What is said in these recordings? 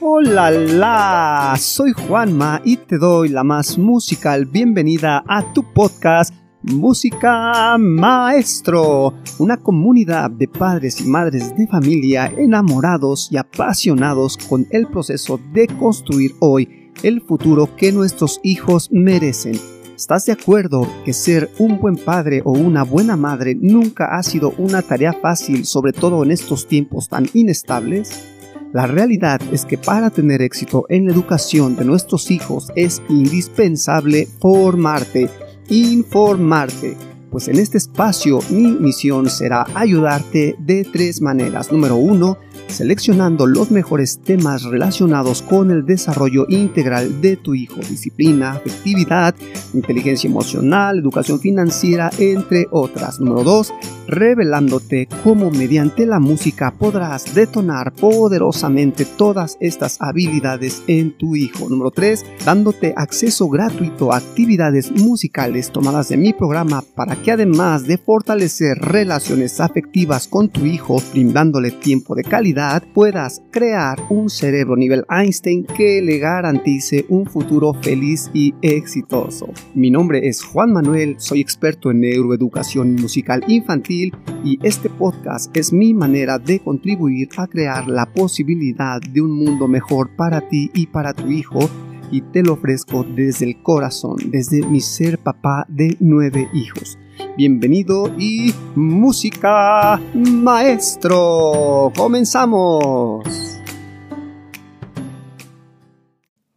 Hola, la, soy Juanma y te doy la más musical bienvenida a tu podcast Música Maestro, una comunidad de padres y madres de familia enamorados y apasionados con el proceso de construir hoy el futuro que nuestros hijos merecen. ¿Estás de acuerdo que ser un buen padre o una buena madre nunca ha sido una tarea fácil, sobre todo en estos tiempos tan inestables? La realidad es que para tener éxito en la educación de nuestros hijos es indispensable formarte informarte. Pues en este espacio mi misión será ayudarte de tres maneras. Número uno, seleccionando los mejores temas relacionados con el desarrollo integral de tu hijo, disciplina, afectividad, inteligencia emocional, educación financiera, entre otras. Número 2, revelándote cómo mediante la música podrás detonar poderosamente todas estas habilidades en tu hijo. Número 3, dándote acceso gratuito a actividades musicales tomadas de mi programa para que además de fortalecer relaciones afectivas con tu hijo, brindándole tiempo de calidad, puedas crear un cerebro nivel Einstein que le garantice un futuro feliz y exitoso. Mi nombre es Juan Manuel, soy experto en neuroeducación musical infantil y este podcast es mi manera de contribuir a crear la posibilidad de un mundo mejor para ti y para tu hijo y te lo ofrezco desde el corazón, desde mi ser papá de nueve hijos. Bienvenido y música maestro. Comenzamos.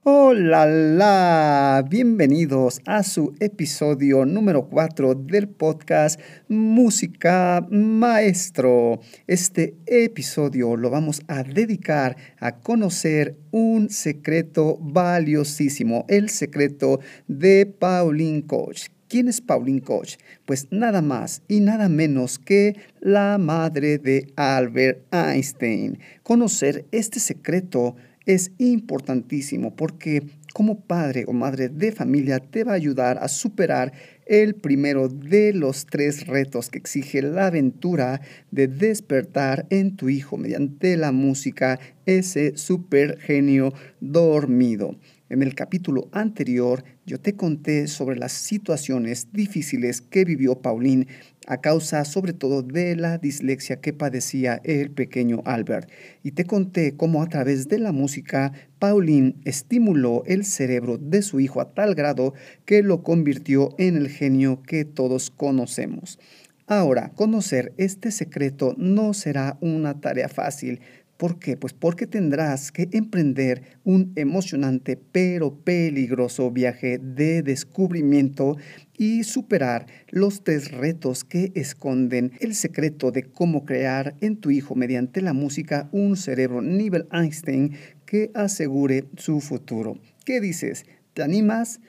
Hola, la. bienvenidos a su episodio número 4 del podcast Música Maestro. Este episodio lo vamos a dedicar a conocer un secreto valiosísimo, el secreto de Pauline Coach. ¿Quién es Pauline Koch? Pues nada más y nada menos que la madre de Albert Einstein. Conocer este secreto es importantísimo porque como padre o madre de familia te va a ayudar a superar el primero de los tres retos que exige la aventura de despertar en tu hijo mediante la música ese super genio dormido. En el capítulo anterior yo te conté sobre las situaciones difíciles que vivió Pauline a causa sobre todo de la dislexia que padecía el pequeño Albert. Y te conté cómo a través de la música Pauline estimuló el cerebro de su hijo a tal grado que lo convirtió en el genio que todos conocemos. Ahora, conocer este secreto no será una tarea fácil, ¿Por qué? Pues porque tendrás que emprender un emocionante pero peligroso viaje de descubrimiento y superar los tres retos que esconden el secreto de cómo crear en tu hijo mediante la música un cerebro nivel Einstein que asegure su futuro. ¿Qué dices? ¿Te animas?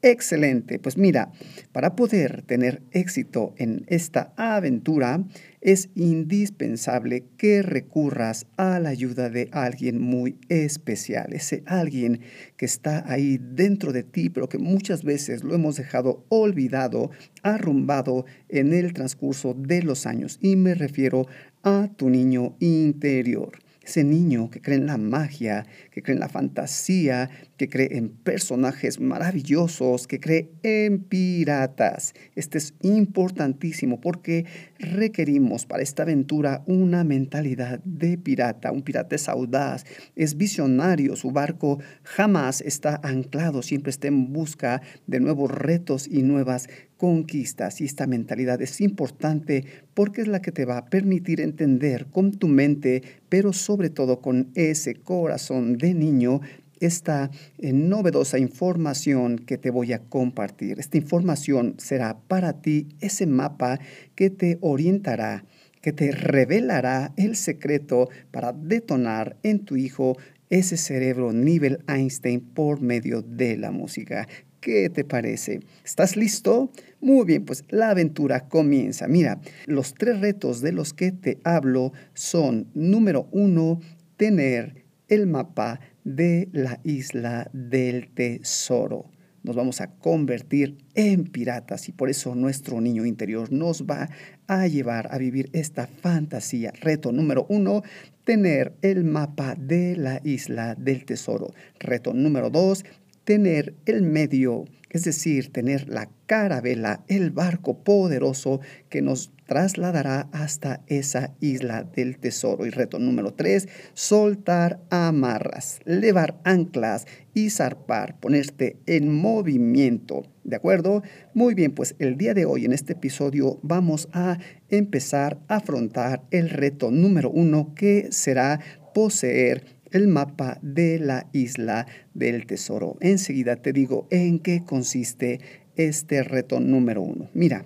Excelente. Pues mira, para poder tener éxito en esta aventura, es indispensable que recurras a la ayuda de alguien muy especial, ese alguien que está ahí dentro de ti, pero que muchas veces lo hemos dejado olvidado, arrumbado en el transcurso de los años. Y me refiero a tu niño interior ese niño que cree en la magia, que cree en la fantasía, que cree en personajes maravillosos, que cree en piratas. Este es importantísimo porque requerimos para esta aventura una mentalidad de pirata. Un pirata es audaz, es visionario, su barco jamás está anclado, siempre está en busca de nuevos retos y nuevas conquistas. Y esta mentalidad es importante porque es la que te va a permitir entender con tu mente, pero sobre todo con ese corazón de niño, esta eh, novedosa información que te voy a compartir. Esta información será para ti ese mapa que te orientará, que te revelará el secreto para detonar en tu hijo ese cerebro nivel Einstein por medio de la música. ¿Qué te parece? ¿Estás listo? Muy bien, pues la aventura comienza. Mira, los tres retos de los que te hablo son, número uno, tener el mapa de la isla del tesoro. nos vamos a convertir en piratas y por eso nuestro niño interior nos va a llevar a vivir esta fantasía. Reto número uno, tener el mapa de la isla del tesoro. Reto número dos, tener el medio, es decir, tener la carabela, el barco poderoso que nos trasladará hasta esa isla del tesoro. Y reto número tres, soltar amarras, levar anclas y zarpar, ponerte en movimiento. ¿De acuerdo? Muy bien, pues el día de hoy en este episodio vamos a empezar a afrontar el reto número uno que será poseer el mapa de la isla del tesoro. Enseguida te digo en qué consiste este reto número uno. Mira,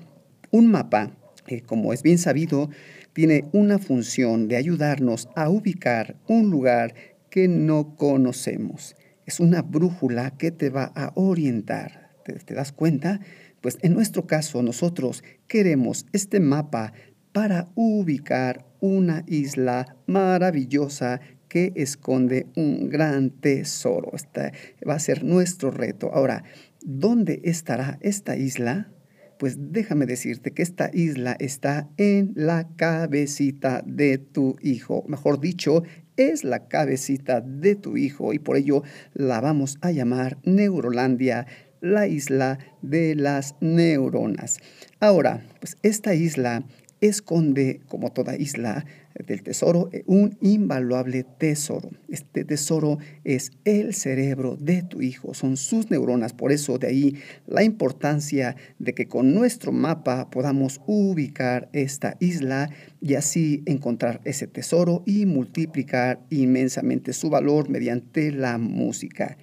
un mapa, eh, como es bien sabido, tiene una función de ayudarnos a ubicar un lugar que no conocemos. Es una brújula que te va a orientar. ¿Te, das cuenta? Pues en nuestro caso nosotros queremos este mapa para ubicar una isla maravillosa que esconde un gran tesoro. Este va a ser nuestro reto. Ahora, ¿dónde estará esta isla? Pues déjame decirte que esta isla está en la cabecita de tu hijo. Mejor dicho, es la cabecita de tu hijo y por ello la vamos a llamar Neurolandia, la isla de las neuronas. Ahora, pues esta isla esconde, como toda isla del tesoro, un invaluable tesoro. Este tesoro es el cerebro de tu hijo, son sus neuronas. Por eso de ahí la importancia de que con nuestro mapa podamos ubicar esta isla y así encontrar ese tesoro y multiplicar inmensamente su valor mediante la música.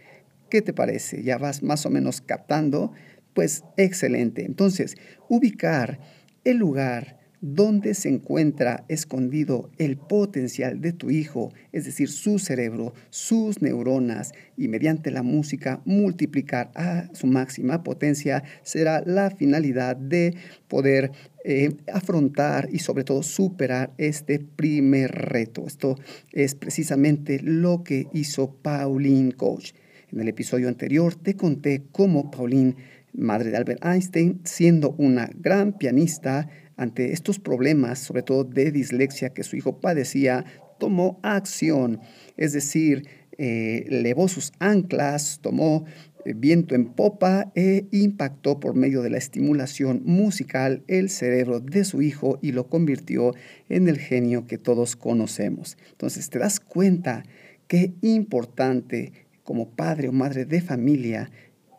¿Qué te parece? ¿Ya vas más o menos captando? Pues excelente. Entonces, ubicar el lugar dónde se encuentra escondido el potencial de tu hijo, es decir, su cerebro, sus neuronas, y mediante la música multiplicar a su máxima potencia, será la finalidad de poder eh, afrontar y sobre todo superar este primer reto. Esto es precisamente lo que hizo Pauline Coach. En el episodio anterior te conté cómo Pauline, madre de Albert Einstein, siendo una gran pianista, ante estos problemas, sobre todo de dislexia que su hijo padecía, tomó acción, es decir, eh, levó sus anclas, tomó eh, viento en popa e impactó por medio de la estimulación musical el cerebro de su hijo y lo convirtió en el genio que todos conocemos. Entonces te das cuenta qué importante como padre o madre de familia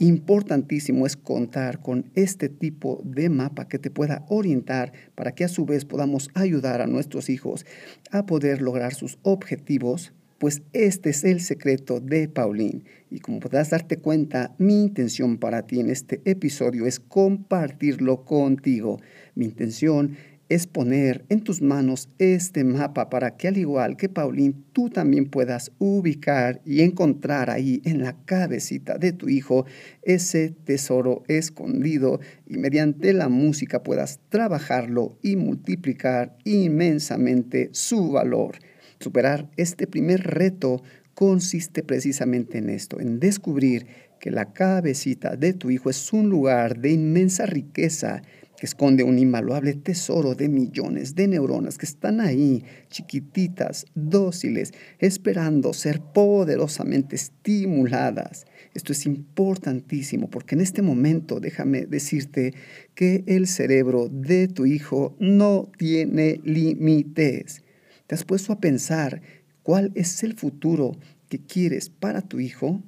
Importantísimo es contar con este tipo de mapa que te pueda orientar para que a su vez podamos ayudar a nuestros hijos a poder lograr sus objetivos, pues este es el secreto de Pauline. Y como podrás darte cuenta, mi intención para ti en este episodio es compartirlo contigo. Mi intención es poner en tus manos este mapa para que al igual que Paulín, tú también puedas ubicar y encontrar ahí en la cabecita de tu hijo ese tesoro escondido y mediante la música puedas trabajarlo y multiplicar inmensamente su valor. Superar este primer reto consiste precisamente en esto, en descubrir que la cabecita de tu hijo es un lugar de inmensa riqueza que esconde un invaluable tesoro de millones de neuronas que están ahí, chiquititas, dóciles, esperando ser poderosamente estimuladas. Esto es importantísimo porque en este momento déjame decirte que el cerebro de tu hijo no tiene límites. ¿Te has puesto a pensar cuál es el futuro que quieres para tu hijo?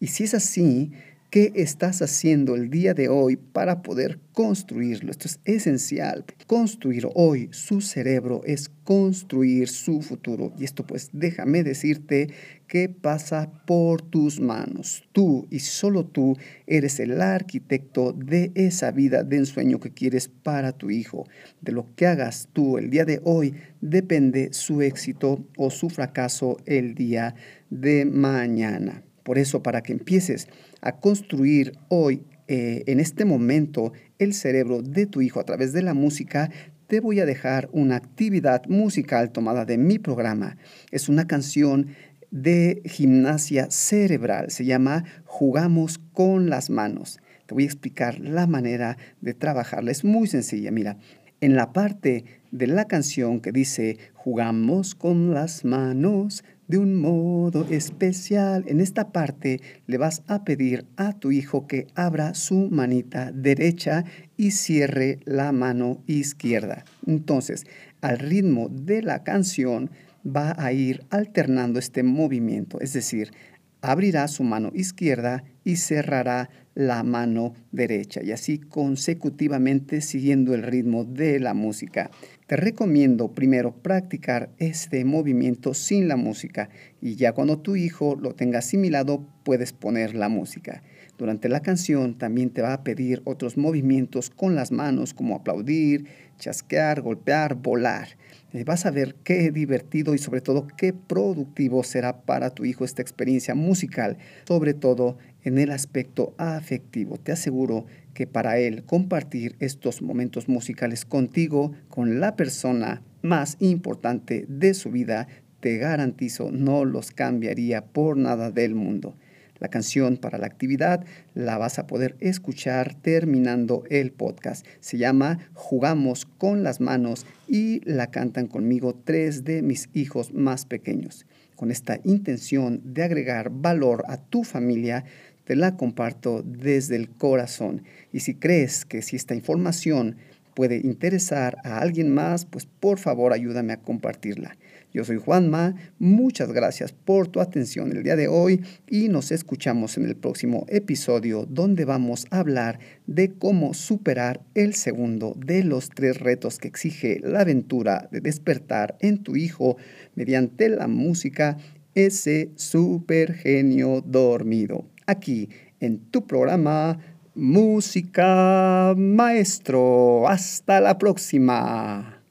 Y si es así, ¿Qué estás haciendo el día de hoy para poder construirlo? Esto es esencial. Construir hoy su cerebro es construir su futuro. Y esto pues déjame decirte que pasa por tus manos. Tú y solo tú eres el arquitecto de esa vida de ensueño que quieres para tu hijo. De lo que hagas tú el día de hoy depende su éxito o su fracaso el día de mañana. Por eso, para que empieces a construir hoy, eh, en este momento, el cerebro de tu hijo a través de la música, te voy a dejar una actividad musical tomada de mi programa. Es una canción de gimnasia cerebral. Se llama Jugamos con las manos. Te voy a explicar la manera de trabajarla. Es muy sencilla. Mira, en la parte de la canción que dice jugamos con las manos de un modo especial, en esta parte le vas a pedir a tu hijo que abra su manita derecha y cierre la mano izquierda. Entonces, al ritmo de la canción va a ir alternando este movimiento, es decir, abrirá su mano izquierda y cerrará la mano derecha y así consecutivamente siguiendo el ritmo de la música. Te recomiendo primero practicar este movimiento sin la música y ya cuando tu hijo lo tenga asimilado puedes poner la música. Durante la canción también te va a pedir otros movimientos con las manos como aplaudir, chasquear, golpear, volar. Eh, vas a ver qué divertido y sobre todo qué productivo será para tu hijo esta experiencia musical, sobre todo en el aspecto afectivo. Te aseguro que para él compartir estos momentos musicales contigo, con la persona más importante de su vida, te garantizo no los cambiaría por nada del mundo. La canción para la actividad la vas a poder escuchar terminando el podcast. Se llama Jugamos con las manos y la cantan conmigo tres de mis hijos más pequeños. Con esta intención de agregar valor a tu familia, te la comparto desde el corazón. Y si crees que si esta información puede interesar a alguien más, pues por favor ayúdame a compartirla. Yo soy Juanma, muchas gracias por tu atención el día de hoy y nos escuchamos en el próximo episodio donde vamos a hablar de cómo superar el segundo de los tres retos que exige la aventura de despertar en tu hijo mediante la música ese super genio dormido. Aquí en tu programa Música Maestro. Hasta la próxima.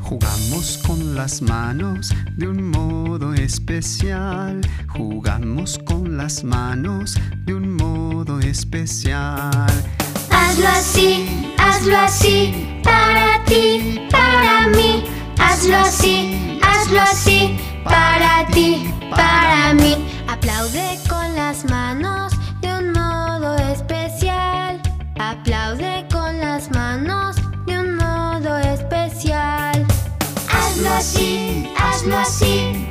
Jugamos con las manos de un modo especial. Jugamos las manos de un modo especial. Hazlo así, hazlo así, para ti, para mí. Hazlo así, hazlo así, para ti, para mí. Aplaude con las manos de un modo especial. Aplaude con las manos de un modo especial. Hazlo así, hazlo así,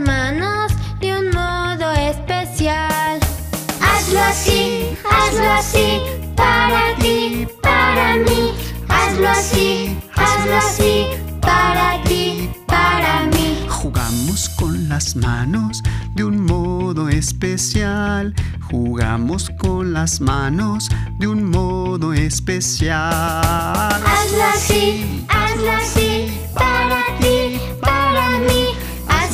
manos de un modo especial. Hazlo así, hazlo así, para ti, para mí. Hazlo así, hazlo así, para ti, para mí. Jugamos con las manos de un modo especial. Jugamos con las manos de un modo especial. Hazlo así, hazlo así, para.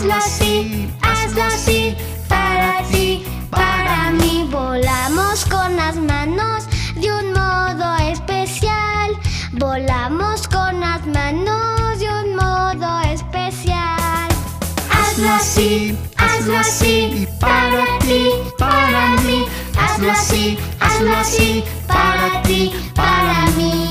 Hazlo así, hazlo así, para ti, para mí. Volamos con las manos de un modo especial. Volamos con las manos de un modo especial. Hazlo así, hazlo así, para ti, para mí. Hazlo así, hazlo así, para ti, para mí.